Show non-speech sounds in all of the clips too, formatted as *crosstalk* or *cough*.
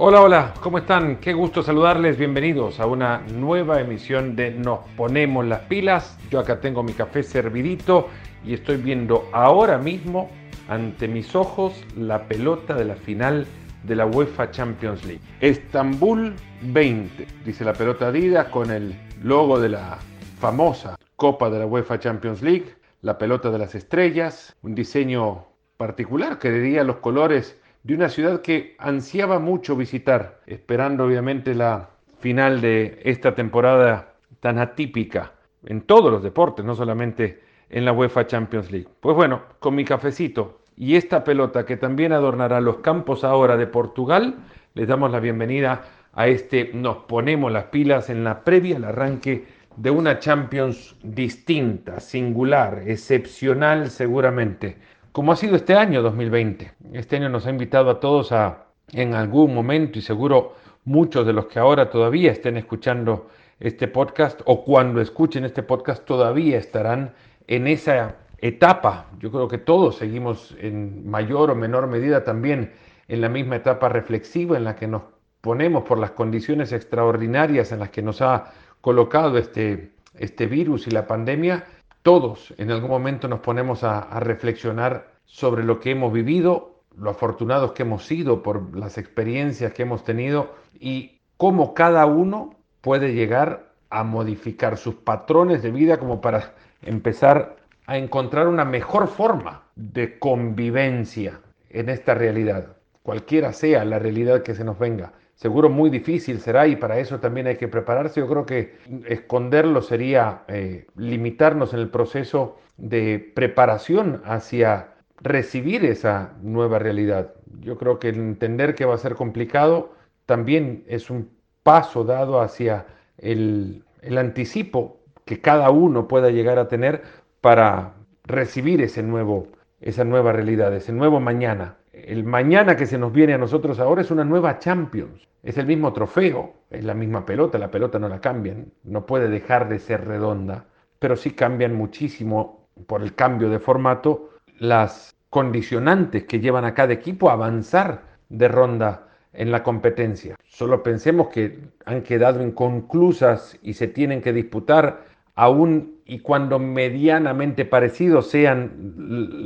Hola, hola, ¿cómo están? Qué gusto saludarles, bienvenidos a una nueva emisión de Nos Ponemos las Pilas. Yo acá tengo mi café servidito y estoy viendo ahora mismo ante mis ojos la pelota de la final de la UEFA Champions League. Estambul 20, dice la pelota Adidas con el logo de la famosa Copa de la UEFA Champions League, la pelota de las estrellas, un diseño particular que diría los colores de una ciudad que ansiaba mucho visitar, esperando obviamente la final de esta temporada tan atípica en todos los deportes, no solamente en la UEFA Champions League. Pues bueno, con mi cafecito y esta pelota que también adornará los campos ahora de Portugal, les damos la bienvenida a este Nos ponemos las pilas en la previa al arranque de una Champions distinta, singular, excepcional seguramente como ha sido este año 2020. Este año nos ha invitado a todos a, en algún momento, y seguro muchos de los que ahora todavía estén escuchando este podcast o cuando escuchen este podcast todavía estarán en esa etapa. Yo creo que todos seguimos en mayor o menor medida también en la misma etapa reflexiva en la que nos ponemos por las condiciones extraordinarias en las que nos ha colocado este, este virus y la pandemia todos en algún momento nos ponemos a, reflexionar sobre lo que hemos vivido, lo afortunados que hemos sido por las experiencias que hemos tenido y cómo cada uno puede llegar a modificar sus patrones de vida como para empezar a encontrar una mejor forma de convivencia en esta realidad, cualquiera sea la realidad que se nos venga seguro muy difícil será y para eso también hay que prepararse. Yo creo que esconderlo sería eh, limitarnos en el proceso de preparación hacia recibir esa nueva realidad. Yo creo que entender que va a ser complicado también es un paso dado hacia el, el anticipo que cada uno pueda llegar a tener para recibir ese nuevo, esa nueva realidad, ese nuevo mañana el mañana que se nos viene a nosotros ahora es una nueva Champions. Es el mismo trofeo, es la misma pelota, la pelota no la cambian, no puede dejar de ser redonda, pero sí cambian muchísimo por el cambio de formato las condicionantes que llevan a cada equipo a avanzar de ronda en la competencia. Solo pensemos que han quedado inconclusas y se tienen que disputar aún y cuando medianamente parecidos sean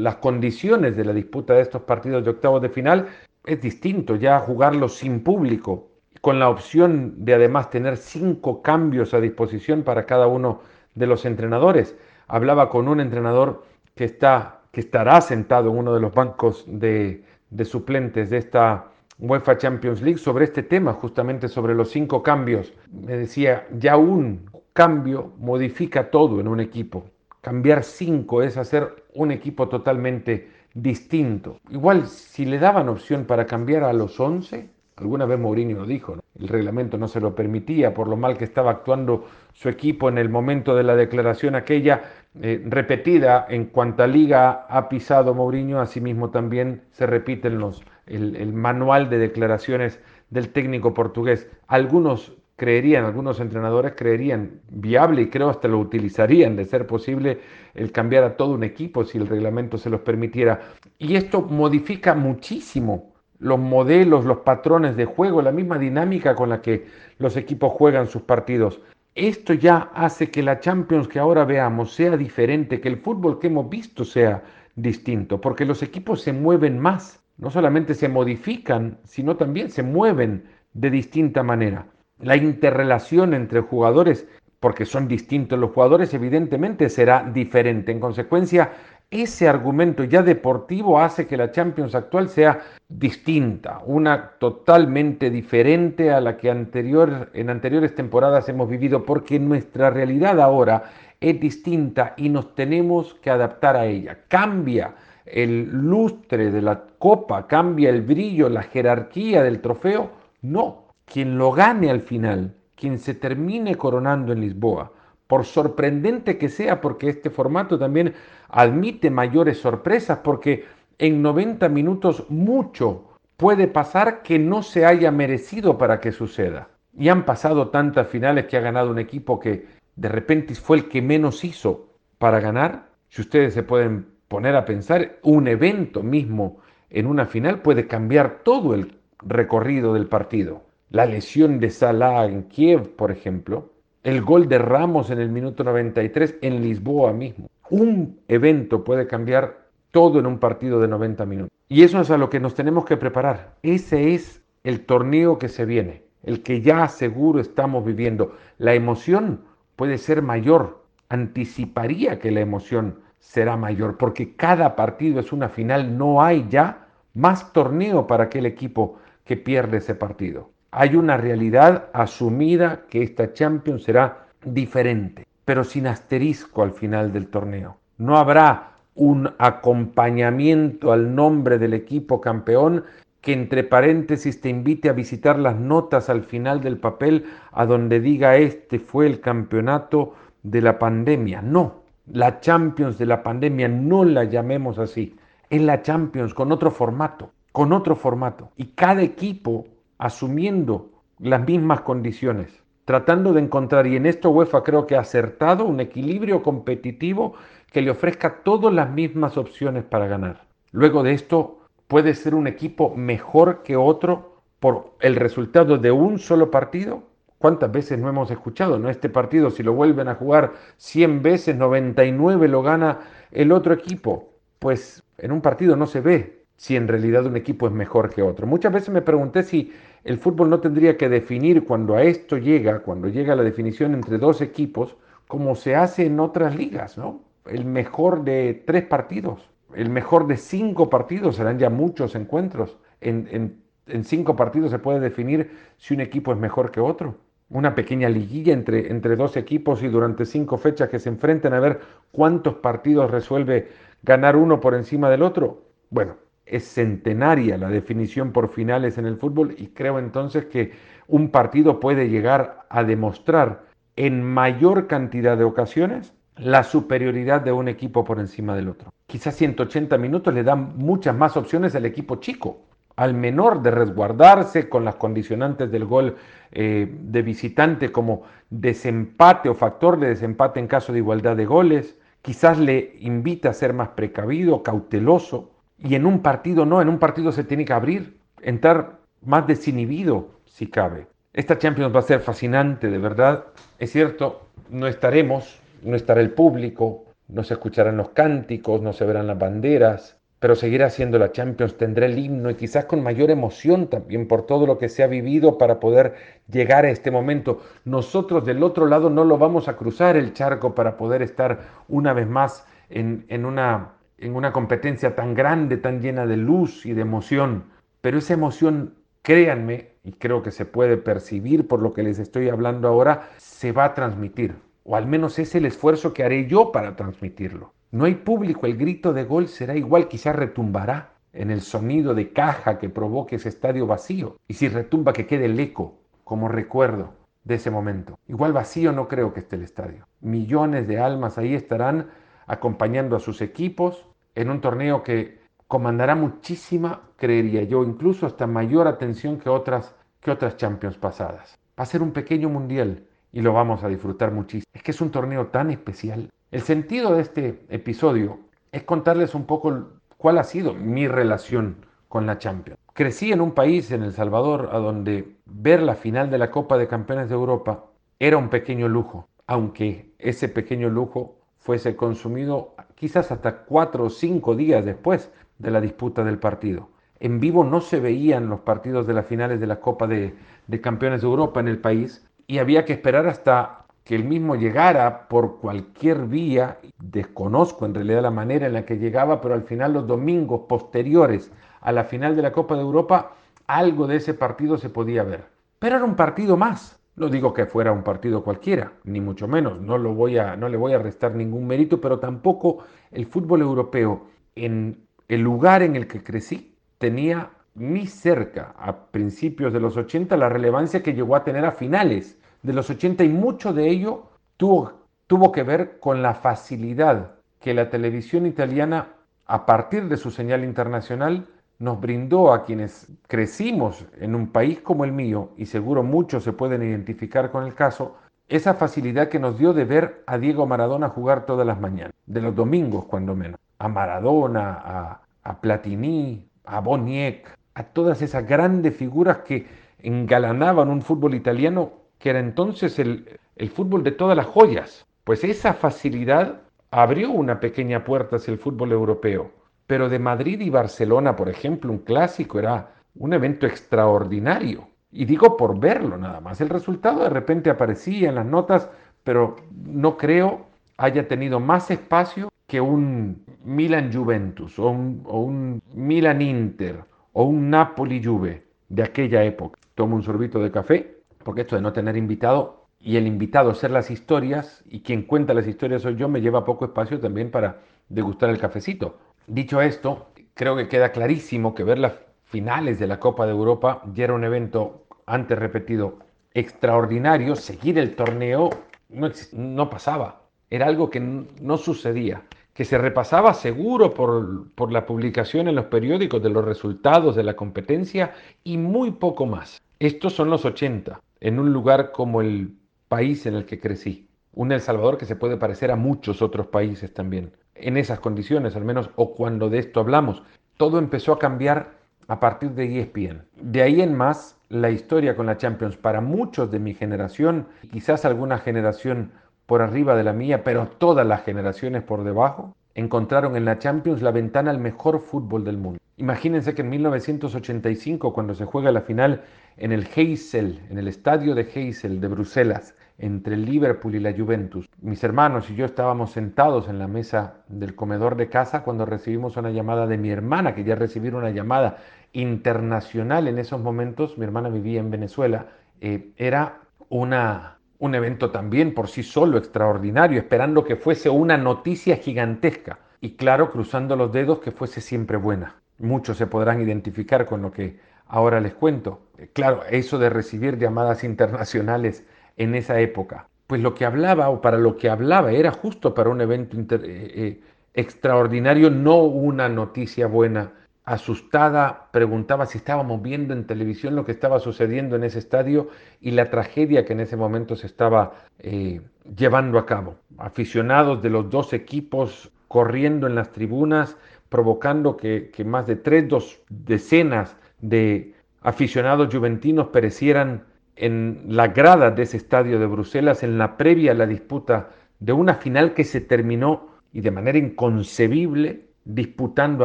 las condiciones de la disputa de estos partidos de octavos de final, es distinto ya jugarlo sin público, con la opción de además tener cinco cambios a disposición para cada uno de los entrenadores. Hablaba con un entrenador que, está, que estará sentado en uno de los bancos de, de suplentes de esta UEFA Champions League sobre este tema, justamente sobre los cinco cambios. Me decía, ya un cambio modifica todo en un equipo. Cambiar cinco es hacer un equipo totalmente distinto. Igual, si le daban opción para cambiar a los 11, alguna vez Mourinho lo dijo, el reglamento no se lo permitía por lo mal que estaba actuando su equipo en el momento de la declaración aquella eh, repetida en cuanta liga ha pisado Mourinho, asimismo también se repiten los, el manual de declaraciones del técnico portugués. Algunos creerían, algunos entrenadores creerían viable y creo hasta lo utilizarían de ser posible el cambiar a todo un equipo si el reglamento se los permitiera. Y esto modifica muchísimo los modelos, los patrones de juego, la misma dinámica con la que los equipos juegan sus partidos. Esto ya hace que la Champions que ahora veamos sea diferente, que el fútbol que hemos visto sea distinto, porque los equipos se mueven más, no solamente se modifican, sino también se mueven de distinta manera la interrelación entre jugadores, porque son distintos los jugadores, evidentemente será diferente. En consecuencia, ese argumento ya deportivo hace que la Champions actual sea distinta, una totalmente diferente a la que anterior, en anteriores temporadas hemos vivido, porque nuestra realidad ahora es distinta y nos tenemos que adaptar a ella. Cambia el lustre de la copa, cambia el brillo, la jerarquía del trofeo. No, quien lo gane al final, quien se termine coronando en Lisboa, por sorprendente que sea, porque este formato también admite mayores sorpresas, porque en 90 minutos mucho puede pasar que no se haya merecido para que suceda. Y han pasado tantas finales que ha ganado un equipo que de repente fue el que menos hizo para ganar. Si ustedes se pueden poner a pensar, un evento mismo en una final puede cambiar todo el recorrido del partido. La lesión de Salah en Kiev, por ejemplo, el gol de Ramos en el minuto 93 en Lisboa mismo. Un evento puede cambiar todo en un partido de 90 minutos. Y eso es a lo que nos tenemos que preparar. Ese es el torneo que se viene, el que ya seguro estamos viviendo. La emoción puede ser mayor, anticiparía que la emoción será mayor, porque cada partido es una final, no hay ya más torneo para aquel equipo que pierde ese partido. Hay una realidad asumida que esta Champions será diferente, pero sin asterisco al final del torneo. No habrá un acompañamiento al nombre del equipo campeón que entre paréntesis te invite a visitar las notas al final del papel a donde diga este fue el campeonato de la pandemia. No, la Champions de la pandemia no la llamemos así. Es la Champions con otro formato, con otro formato. Y cada equipo asumiendo las mismas condiciones, tratando de encontrar, y en esto UEFA creo que ha acertado, un equilibrio competitivo que le ofrezca todas las mismas opciones para ganar. Luego de esto, puede ser un equipo mejor que otro por el resultado de un solo partido. ¿Cuántas veces no hemos escuchado? ¿no? Este partido, si lo vuelven a jugar 100 veces, 99 lo gana el otro equipo. Pues en un partido no se ve si en realidad un equipo es mejor que otro. Muchas veces me pregunté si el fútbol no tendría que definir cuando a esto llega, cuando llega la definición entre dos equipos, como se hace en otras ligas, ¿no? El mejor de tres partidos el mejor de cinco partidos, serán ya muchos encuentros. En, cinco partidos se puede definir si un equipo es mejor que otro. Una pequeña liguilla entre, entre dos equipos y durante cinco fechas que se enfrenten a ver cuántos partidos resuelve ganar uno por encima del otro. Bueno, es centenaria la definición por finales en el fútbol y creo entonces que un partido puede llegar a demostrar en mayor cantidad de ocasiones la superioridad de un equipo por encima del otro. Quizás 180 minutos le dan muchas más opciones al equipo chico, al menor de resguardarse con las condicionantes del gol eh, de visitante como desempate o factor de desempate en caso de igualdad de goles. Quizás le invita a ser más precavido, cauteloso. Y en un partido no, en un partido se tiene que abrir, entrar más desinhibido si cabe. Esta Champions va a ser fascinante, de verdad. Es cierto, no estaremos no estará el público, no se escucharán los cánticos, no se verán las banderas, pero seguirá siendo la Champions, tendrá el himno y quizás con mayor emoción también por todo lo que se ha vivido para poder llegar a este momento. Nosotros del otro lado no lo vamos a cruzar el charco para poder estar una vez más en, en, una, en una competencia tan grande, tan llena de luz y de emoción. Pero esa emoción, créanme, y creo que se puede percibir por lo que les estoy hablando ahora, se va a transmitir o al menos es el esfuerzo que haré yo para transmitirlo. No hay público, el grito de gol será igual, quizás retumbará en el sonido de caja que provoque ese estadio vacío. Y si retumba que quede el eco como recuerdo de ese momento. Igual vacío no creo que esté el estadio. Millones de almas ahí estarán acompañando a sus equipos en un torneo que comandará muchísima, creería yo, incluso hasta mayor atención que otras, que otras Champions pasadas. Va a ser un pequeño mundial y lo vamos a disfrutar muchísimo. Es que es un torneo tan especial. El sentido de este episodio es contarles un poco cuál ha sido mi relación con la Champions. Crecí en un país, en El Salvador, a donde ver la final de la Copa de Campeones de Europa era un pequeño lujo, aunque ese pequeño lujo fuese consumido quizás hasta cuatro o cinco días después de la disputa del partido. En vivo no se veían los partidos de las finales de la Copa de, Campeones de Europa en el país, y había que esperar hasta que el mismo llegara por cualquier vía, desconozco en realidad la manera en la que llegaba, pero al final los domingos posteriores a la final de la Copa de Europa, algo de ese partido se podía ver. Pero era un partido más. No digo que fuera un partido cualquiera, ni mucho menos, no, lo voy a, no le voy a restar ningún mérito, pero tampoco el fútbol europeo en el lugar en el que crecí tenía ni cerca a principios de los 80 la relevancia que llegó a tener a finales de los 80 y mucho de ello tuvo, tuvo que ver con la facilidad que la televisión italiana, a partir de su señal internacional, nos brindó a quienes crecimos en un país como el mío, y seguro muchos se pueden identificar con el caso, esa facilidad que nos dio de ver a Diego Maradona jugar todas las mañanas, de los domingos cuando menos, a Maradona, a, Platini, a Boniek, a todas esas grandes figuras que engalanaban un fútbol italiano que era entonces el, el fútbol de todas las joyas. Pues esa facilidad abrió una pequeña puerta hacia el fútbol europeo. Pero de Madrid y Barcelona, por ejemplo, un clásico era un evento extraordinario. Y digo por verlo nada más. El resultado de repente aparecía en las notas, pero no creo haya tenido más espacio que un Milan Juventus o un, Milan Inter o un Napoli Juve de aquella época. Tomo un sorbito de café, porque esto de no tener invitado y el invitado ser las historias y quien cuenta las historias soy yo, me lleva poco espacio también para degustar el cafecito. Dicho esto, creo que queda clarísimo que ver las finales de la Copa de Europa ya era un evento, antes repetido, extraordinario. Seguir el torneo no, pasaba, era algo que no sucedía que se repasaba seguro por, por, la publicación en los periódicos de los resultados de la competencia y muy poco más. Estos son los 80, en un lugar como el país en el que crecí. Un El Salvador que se puede parecer a muchos otros países también. En esas condiciones, al menos, o cuando de esto hablamos, todo empezó a cambiar a partir de ESPN. De ahí en más, la historia con la Champions para muchos de mi generación, quizás alguna generación por arriba de la mía, pero todas las generaciones por debajo, encontraron en la Champions la ventana al mejor fútbol del mundo. Imagínense que en 1985, cuando se juega la final en el Heysel, en el estadio de Heysel de Bruselas, entre el Liverpool y la Juventus. Mis hermanos y yo estábamos sentados en la mesa del comedor de casa cuando recibimos una llamada de mi hermana, que ya recibió una llamada internacional en esos momentos. Mi hermana vivía en Venezuela. Eh, era una, un evento también por sí solo extraordinario, esperando que fuese una noticia gigantesca. Y claro, cruzando los dedos que fuese siempre buena. Muchos se podrán identificar con lo que ahora les cuento. Eh, claro, eso de recibir llamadas *laughs* internacionales en esa época. Pues lo que hablaba o para lo que hablaba era justo para un evento eh, eh, extraordinario, no una noticia buena. Asustada, preguntaba si estábamos viendo en televisión lo que estaba sucediendo en ese estadio y la tragedia que en ese momento se estaba eh, llevando a cabo. Aficionados de los dos equipos corriendo en las tribunas, provocando que, que más de tres dos decenas de aficionados juventinos perecieran en la grada de ese estadio de Bruselas en la previa a la disputa de una final que se terminó y de manera inconcebible disputando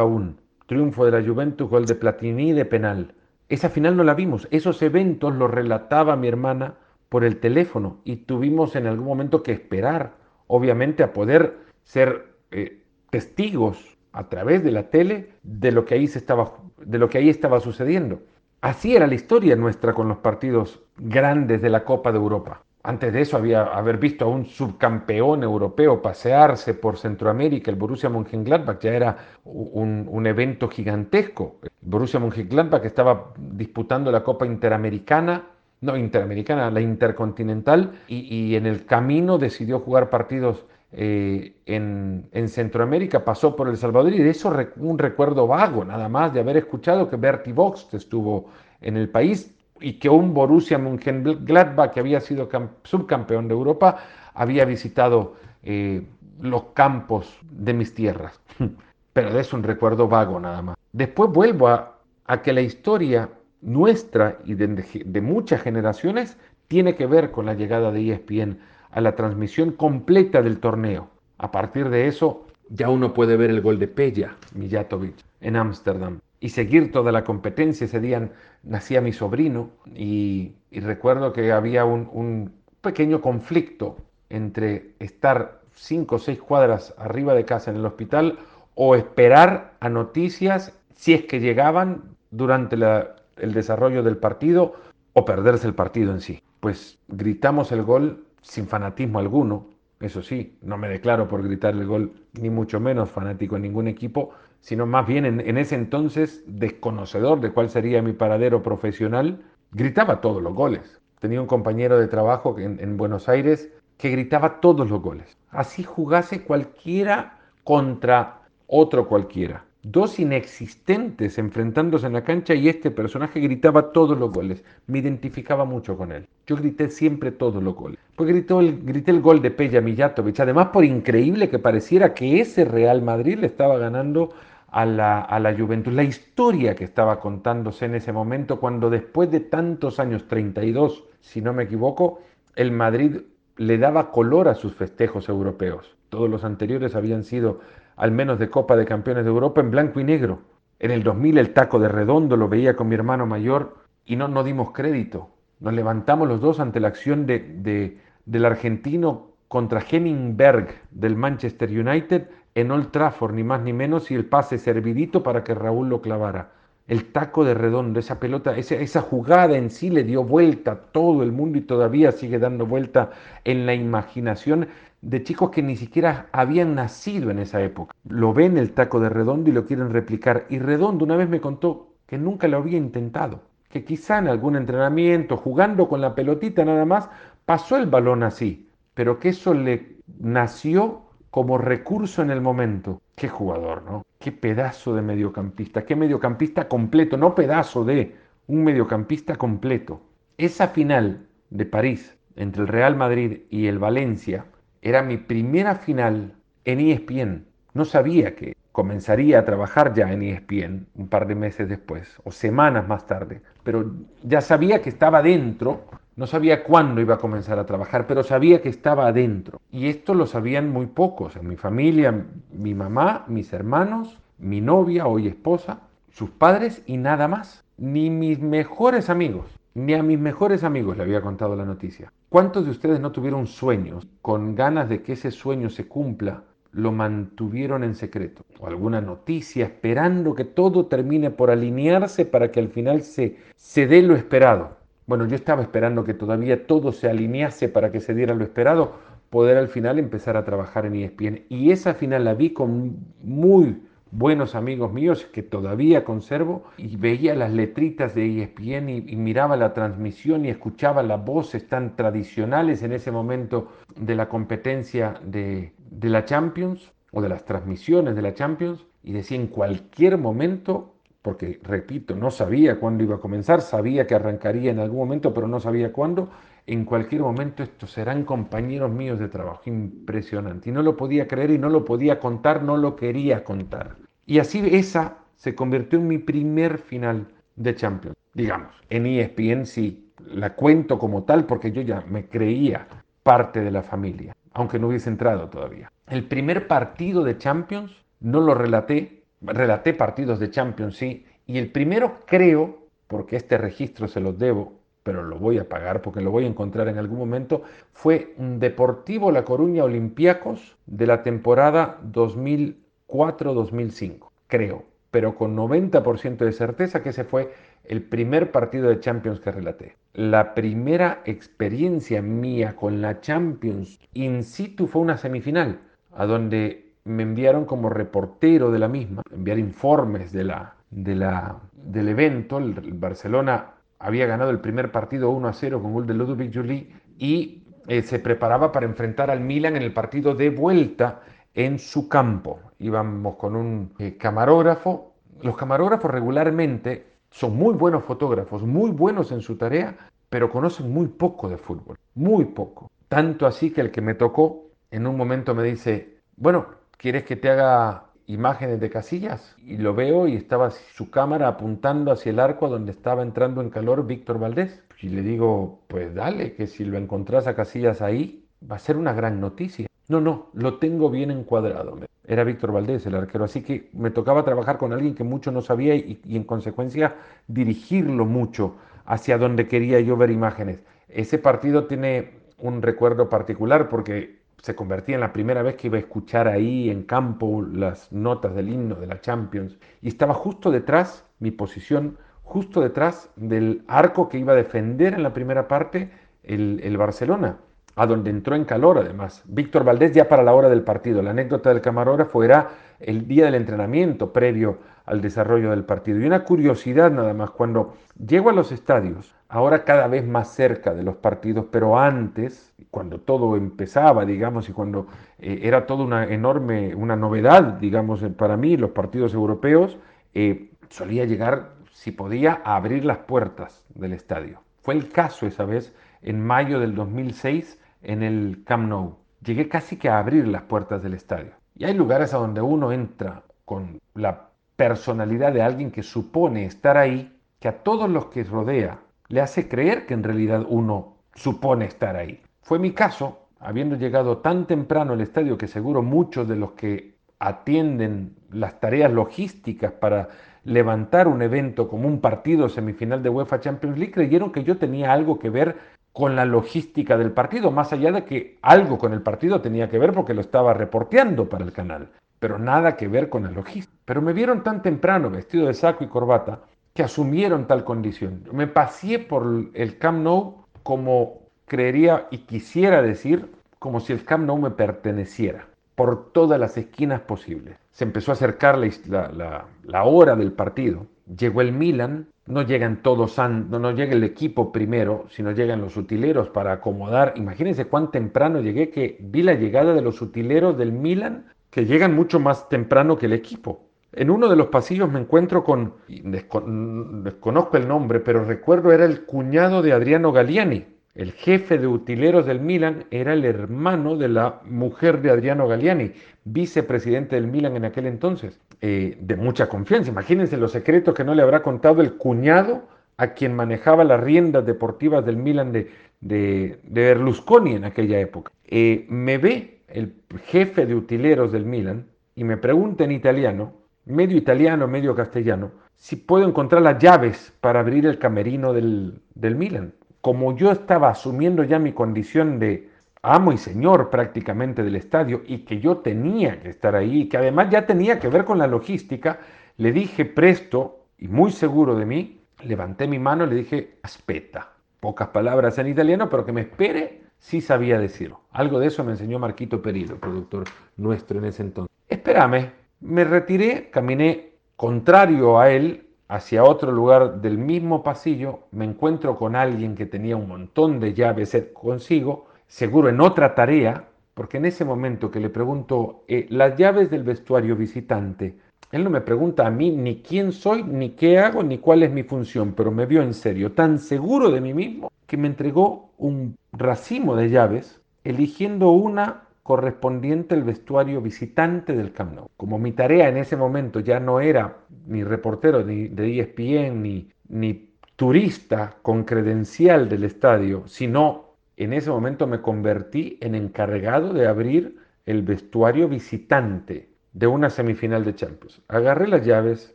aún. Triunfo de la Juventus, gol de Platini de penal. Esa final no la vimos. Esos eventos los relataba mi hermana por el teléfono y tuvimos en algún momento que esperar, obviamente, a poder ser eh, testigos a través de la tele de lo que ahí se estaba, de lo que ahí estaba sucediendo. Así era la historia nuestra con los partidos grandes de la Copa de Europa. Antes de eso había haber visto a un subcampeón europeo pasearse por Centroamérica, el Borussia Mönchengladbach ya era un, evento gigantesco. El Borussia Mönchengladbach estaba disputando la Copa Interamericana, no Interamericana, la Intercontinental, y en el camino decidió jugar partidos eh, en, Centroamérica, pasó por El Salvador y de eso un recuerdo vago, nada más de haber escuchado que Bertie Vox estuvo en el país y que un Borussia Mönchengladbach, que había sido subcampeón de Europa, había visitado eh, los campos de mis tierras. *laughs* Pero de eso un recuerdo vago nada más. Después vuelvo a, que la historia nuestra y de, de muchas generaciones tiene que ver con la llegada de ESPN a la transmisión completa del torneo. A partir de eso, ya uno puede ver el gol de Pella, Mijatovic, en Ámsterdam, y seguir toda la competencia. Ese día nacía mi sobrino y, recuerdo que había un, un, pequeño conflicto entre estar cinco o seis cuadras arriba de casa en el hospital o esperar a noticias si es que llegaban durante el desarrollo del partido o perderse el partido en sí. Pues gritamos el gol sin fanatismo alguno, eso sí, no me declaro por gritar el gol, ni mucho menos fanático en ningún equipo, sino más bien en, ese entonces desconocedor de cuál sería mi paradero profesional, gritaba todos los goles. Tenía un compañero de trabajo en, en Buenos Aires que gritaba todos los goles. Así jugase cualquiera contra otro cualquiera dos inexistentes enfrentándose en la cancha y este personaje gritaba todos los goles. Me identificaba mucho con él. Yo grité siempre todos los goles. Pues gritó el, grité el gol de Peja Mijatovic. Además, por increíble que pareciera que ese Real Madrid le estaba ganando a la, a la Juventus, la historia que estaba contándose en ese momento cuando después de tantos años, 32 si no me equivoco, el Madrid le daba color a sus festejos europeos. Todos los anteriores habían sido al menos de Copa de Campeones de Europa en blanco y negro. En el 2000 el taco de redondo lo veía con mi hermano mayor y no, no dimos crédito. Nos levantamos los dos ante la acción de, del argentino contra Henningberg del Manchester United en Old Trafford, ni más ni menos, y el pase servidito para que Raúl lo clavara. El taco de redondo, esa pelota, esa, esa jugada en sí le dio vuelta a todo el mundo y todavía sigue dando vuelta en la imaginación de chicos que ni siquiera habían nacido en esa época. Lo ven el taco de Redondo y lo quieren replicar. Y Redondo una vez me contó que nunca lo había intentado, que quizá en algún entrenamiento, jugando con la pelotita nada más, pasó el balón así, pero que eso le nació como recurso en el momento. Qué jugador, ¿no? Qué pedazo de mediocampista, qué mediocampista completo, no pedazo de, un mediocampista completo. Esa final de París entre el Real Madrid y el Valencia, era mi primera final en ESPN. No sabía que comenzaría a trabajar ya en ESPN un par de meses después o semanas más tarde, pero ya sabía que estaba dentro, no sabía cuándo iba a comenzar a trabajar, pero sabía que estaba adentro. Y esto lo sabían muy pocos, en mi familia, mi mamá, mis hermanos, mi novia, hoy esposa, sus padres y nada más, ni mis mejores amigos. Ni a mis mejores amigos le había contado la noticia. ¿Cuántos de ustedes no tuvieron sueños con ganas de que ese sueño se cumpla? Lo mantuvieron en secreto. O alguna noticia esperando que todo termine por alinearse para que al final se, se dé lo esperado. Bueno, yo estaba esperando que todavía todo se alinease para que se diera lo esperado, poder al final empezar a trabajar en ESPN. Y esa final la vi con muy buenos amigos míos que todavía conservo y veía las letritas de ESPN y, miraba la transmisión y escuchaba las voces tan tradicionales en ese momento de la competencia de, de la Champions o de las transmisiones de la Champions y decía en cualquier momento, porque repito, no sabía cuándo iba a comenzar, sabía que arrancaría en algún momento, pero no sabía cuándo, en cualquier momento estos serán compañeros míos de trabajo. Impresionante. Y no lo podía creer y no lo podía contar, no lo quería contar. Y así esa se convirtió en mi primer final de Champions. Digamos, en ESPN sí, la cuento como tal porque yo ya me creía parte de la familia, aunque no hubiese entrado todavía. El primer partido de Champions no lo relaté, relaté partidos de Champions, sí, y el primero creo, porque este registro se los debo, pero lo voy a pagar porque lo voy a encontrar en algún momento, fue un Deportivo La Coruña Olympiacos de la temporada 2004-2005, creo, pero con 90% de certeza que ese fue el primer partido de Champions que relaté. La primera experiencia mía con la Champions in situ fue una semifinal, a donde me enviaron como reportero de la misma, enviar informes de la, de la, del evento. El Barcelona había ganado el primer partido 1 a 0 con gol de Ludovic Joly y eh, se preparaba para enfrentar al Milan en el partido de vuelta en su campo. Íbamos con un eh, camarógrafo. Los camarógrafos regularmente son muy buenos fotógrafos, muy buenos en su tarea, pero conocen muy poco de fútbol, muy poco. Tanto así que el que me tocó en un momento me dice, bueno, ¿quieres que te haga imágenes de Casillas y lo veo y estaba su cámara apuntando hacia el arco donde estaba entrando en calor Víctor Valdés. Y le digo, pues dale, que si lo encontrás a Casillas ahí, va a ser una gran noticia. No, no, lo tengo bien encuadrado. Era Víctor Valdés, el arquero, así que me tocaba trabajar con alguien que mucho no sabía y, y en consecuencia dirigirlo mucho hacia donde quería yo ver imágenes. Ese partido tiene un recuerdo particular porque se convertía en la primera vez que iba a escuchar ahí en campo las notas del himno de la Champions. Y estaba justo detrás, mi posición, justo detrás del arco que iba a defender en la primera parte el, Barcelona, a donde entró en calor además. Víctor Valdés ya para la hora del partido. La anécdota del camarógrafo era el día del entrenamiento previo al desarrollo del partido. Y una curiosidad nada más, cuando llego a los estadios, ahora cada vez más cerca de los partidos, pero antes, cuando todo empezaba, digamos, y cuando eh, era toda una enorme, una novedad, digamos, eh, para mí, los partidos europeos, eh, solía llegar, si podía, a abrir las puertas del estadio. Fue el caso esa vez, en mayo del 2006, en el Camp Nou. Llegué casi que a abrir las puertas del estadio. Y hay lugares a donde uno entra con la personalidad de alguien que supone estar ahí, que a todos los que rodea le hace creer que en realidad uno supone estar ahí. Fue mi caso, habiendo llegado tan temprano al estadio que seguro muchos de los que atienden las tareas logísticas para levantar un evento como un partido semifinal de UEFA Champions League creyeron que yo tenía algo que ver con la logística del partido, más allá de que algo con el partido tenía que ver porque lo estaba reporteando para el canal, pero nada que ver con la logística. Pero me vieron tan temprano vestido de saco y corbata que asumieron tal condición. Me pasé por el Camp Nou como creería y quisiera decir, como si el Camp Nou me perteneciera, por todas las esquinas posibles. Se empezó a acercar la, la, hora del partido. Llegó el Milan, no llegan todos, no, no llega el equipo primero, sino llegan los utileros para acomodar. Imagínense cuán temprano llegué que vi la llegada de los utileros del Milan, que llegan mucho más temprano que el equipo. En uno de los pasillos me encuentro con, desconozco el nombre, pero recuerdo era el cuñado de Adriano Galliani. El jefe de utileros del Milan era el hermano de la mujer de Adriano Galliani, vicepresidente del Milan en aquel entonces, eh, de mucha confianza. Imagínense los secretos que no le habrá contado el cuñado a quien manejaba las riendas deportivas del Milan de, de, Berlusconi en aquella época. Eh, me ve el jefe de utileros del Milan y me pregunta en italiano medio italiano, medio castellano, si puedo encontrar las llaves para abrir el camerino del, del Milan. Como yo estaba asumiendo ya mi condición de amo y señor prácticamente del estadio y que yo tenía que estar ahí, y que además ya tenía que ver con la logística, le dije presto y muy seguro de mí, levanté mi mano y le dije aspetta. Pocas palabras en italiano, pero que me espere, sí sabía decirlo. Algo de eso me enseñó Marquito Perillo, productor nuestro en ese entonces. Espérame, me retiré, caminé contrario a él hacia otro lugar del mismo pasillo, me encuentro con alguien que tenía un montón de llaves consigo, seguro en otra tarea, porque en ese momento que le pregunto eh, las llaves del vestuario visitante, él no me pregunta a mí ni quién soy, ni qué hago, ni cuál es mi función, pero me vio en serio, tan seguro de mí mismo, que me entregó un racimo de llaves, eligiendo una correspondiente al vestuario visitante del Camp Nou. Como mi tarea en ese momento ya no era ni reportero ni de ESPN ni, ni turista con credencial del estadio, sino en ese momento me convertí en encargado de abrir el vestuario visitante de una semifinal de Champions. Agarré las llaves,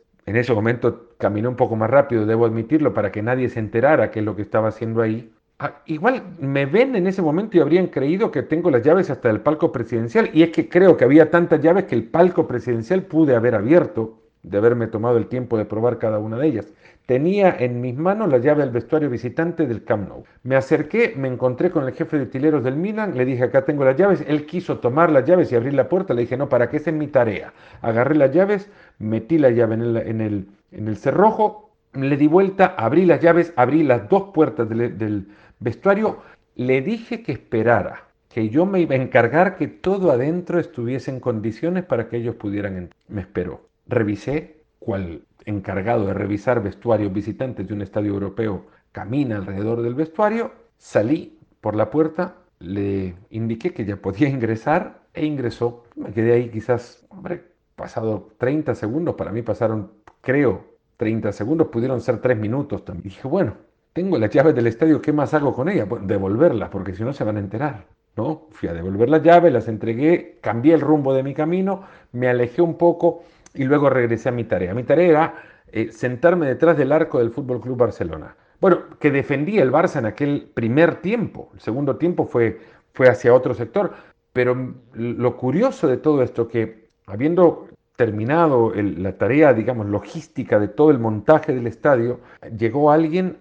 en ese momento caminé un poco más rápido, debo admitirlo, para que nadie se enterara qué es lo que estaba haciendo ahí. Ah, igual me ven en ese momento y habrían creído que tengo las llaves hasta el palco presidencial. Y es que creo que había tantas llaves que el palco presidencial pude haber abierto, de haberme tomado el tiempo de probar cada una de ellas. Tenía en mis manos la llave del vestuario visitante del Camp Nou. Me acerqué, me encontré con el jefe de utileros del Milan, le dije acá tengo las llaves, él quiso tomar las llaves y abrir la puerta, le dije no, para qué es mi tarea. Agarré las llaves, metí la llave en el, en el, en el cerrojo, le di vuelta, abrí las llaves, abrí las dos puertas del vestuario, le dije que esperara, que yo me iba a encargar que todo adentro estuviese en condiciones para que ellos pudieran entrar. Me esperó. Revisé, cual encargado de revisar vestuarios visitantes de un estadio europeo camina alrededor del vestuario, salí por la puerta, le indiqué que ya podía *laughs* ingresar e ingresó. Me quedé ahí quizás, hombre, pasado 30 segundos, para mí pasaron, creo, 30 segundos, pudieron ser 3 minutos también. dije, bueno, tengo las llaves del estadio, ¿qué más hago con ellas? Pues devolverlas, porque si no se van a enterar. ¿no? Fui a devolver las llaves, las entregué, cambié el rumbo de mi camino, me alejé un poco y luego regresé a mi tarea. Mi tarea era eh, sentarme detrás del arco del Fútbol Club Barcelona. Bueno, que defendía el Barça en aquel primer tiempo. El segundo tiempo fue, fue hacia otro sector. Pero lo curioso de todo esto que habiendo terminado la tarea, digamos, logística de todo el montaje del estadio, llegó alguien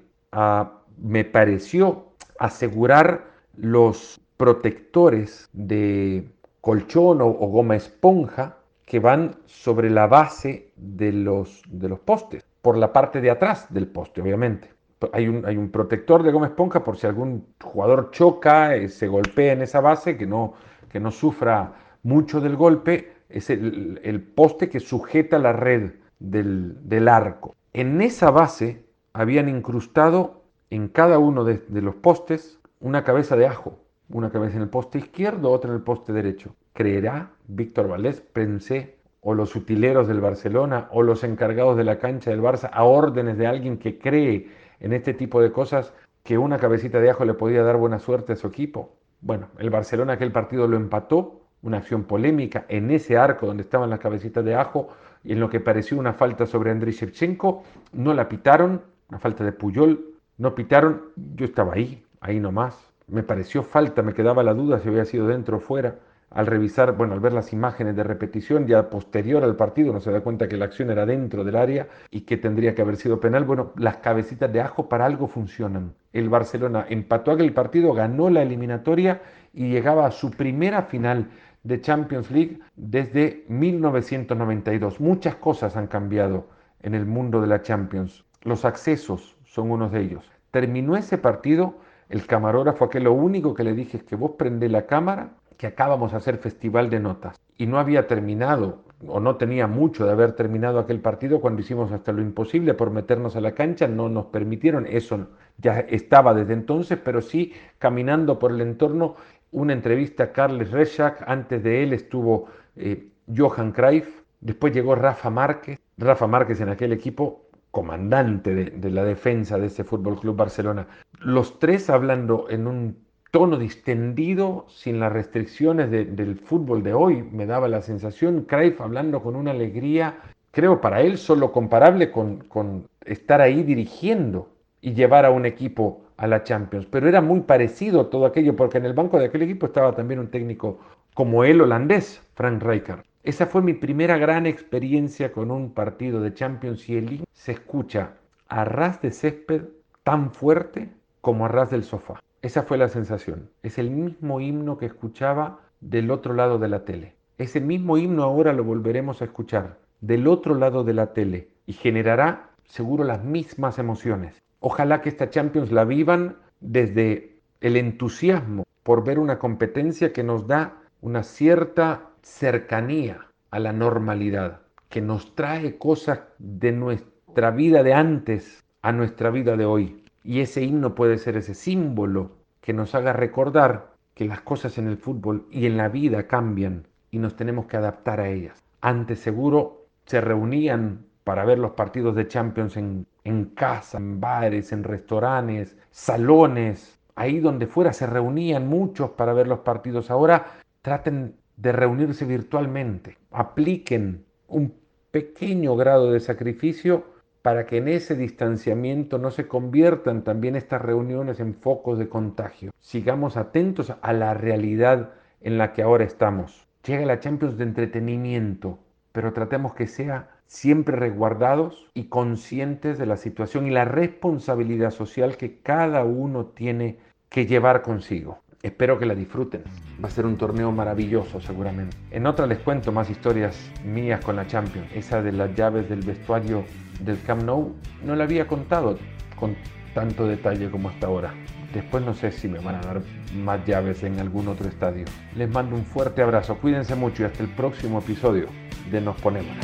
me pareció, asegurar los protectores de colchón o, goma esponja que van sobre la base de los, de los postes, por la parte de atrás del poste, obviamente. Hay un, hay un protector de goma esponja por si algún jugador choca, eh, se golpea en esa base, que no, que no sufra mucho del golpe, es el, poste que sujeta la red del, arco. En esa base habían incrustado en cada uno de, los postes una cabeza de ajo, una cabeza en el poste izquierdo, otra en el poste derecho. ¿Creerá Víctor Valdés? Pensé, o los utileros del Barcelona o los encargados de la cancha del Barça a órdenes de alguien que cree en este tipo de cosas que una cabecita de ajo le podía dar buena suerte a su equipo. Bueno, el Barcelona aquel partido lo empató, una acción polémica en ese arco donde estaban las cabecitas de ajo y en lo que pareció una falta sobre Andriy Shevchenko, no la pitaron, una falta de Puyol, no pitaron, yo estaba ahí, ahí nomás, me pareció falta, me quedaba la duda si había sido dentro o fuera. Al revisar, bueno, al ver las imágenes de repetición, ya posterior al partido, no se da cuenta que la acción era dentro del área y que tendría que haber sido penal. Bueno, las cabecitas de ajo para algo funcionan. El Barcelona empató aquel partido, ganó la eliminatoria y llegaba a su primera final de Champions League desde 1992. Muchas cosas han cambiado en el mundo de la Champions. Los accesos son unos de ellos. Terminó ese partido el camarógrafo, aquel lo único que le dije es que vos prendé la cámara, que acabamos de hacer festival de notas. Y no había terminado, o no tenía mucho de haber terminado aquel partido cuando hicimos hasta lo imposible por meternos a la cancha, no nos permitieron, eso ya estaba desde entonces, pero sí caminando por el entorno, una entrevista a Carles Rechak, antes de él estuvo eh, Johan Cruyff, después llegó Rafa Márquez, Rafa Márquez en aquel equipo comandante de, la defensa de ese Fútbol Club Barcelona. Los tres hablando en un tono distendido, sin las restricciones del fútbol de hoy, me daba la sensación. Cruyff hablando con una alegría, creo para él solo comparable con, con estar ahí dirigiendo y llevar a un equipo a la Champions. Pero era muy parecido todo aquello, porque en el banco de aquel equipo estaba también un técnico como él holandés, Frank Rijkaard. Esa fue mi primera gran experiencia con un partido de Champions y el se escucha a ras de césped tan fuerte como a ras del sofá. Esa fue la sensación. Es el mismo himno que escuchaba del otro lado de la tele. Ese mismo himno ahora lo volveremos a escuchar del otro lado de la tele y generará seguro las mismas emociones. Ojalá que esta Champions la vivan desde el entusiasmo por ver una competencia que nos da una cierta cercanía a la normalidad, que nos trae cosas de nuestra vida de antes a nuestra vida de hoy. Y ese himno puede ser ese símbolo que nos haga recordar que las cosas en el fútbol y en la vida cambian y nos tenemos que adaptar a ellas. Antes seguro se reunían para ver los partidos de Champions en, en casa, en bares, en restaurantes, salones, ahí donde fuera se reunían muchos para ver los partidos. Ahora traten de reunirse virtualmente. Apliquen un pequeño grado de sacrificio para que en ese distanciamiento no se conviertan también estas reuniones en focos de contagio. Sigamos atentos a la realidad en la que ahora estamos. Llega la Champions de entretenimiento, pero tratemos que sea siempre resguardados y conscientes de la situación y la responsabilidad social que cada uno tiene que llevar consigo. Espero que la disfruten. Va a ser un torneo maravilloso seguramente. En otra les cuento más historias mías con la Champions. Esa de las llaves del vestuario del Camp Nou no la había contado con tanto detalle como hasta ahora. Después no sé si me van a dar más llaves en algún otro estadio. Les mando un fuerte abrazo, cuídense mucho y hasta el próximo episodio de Nos Ponemos.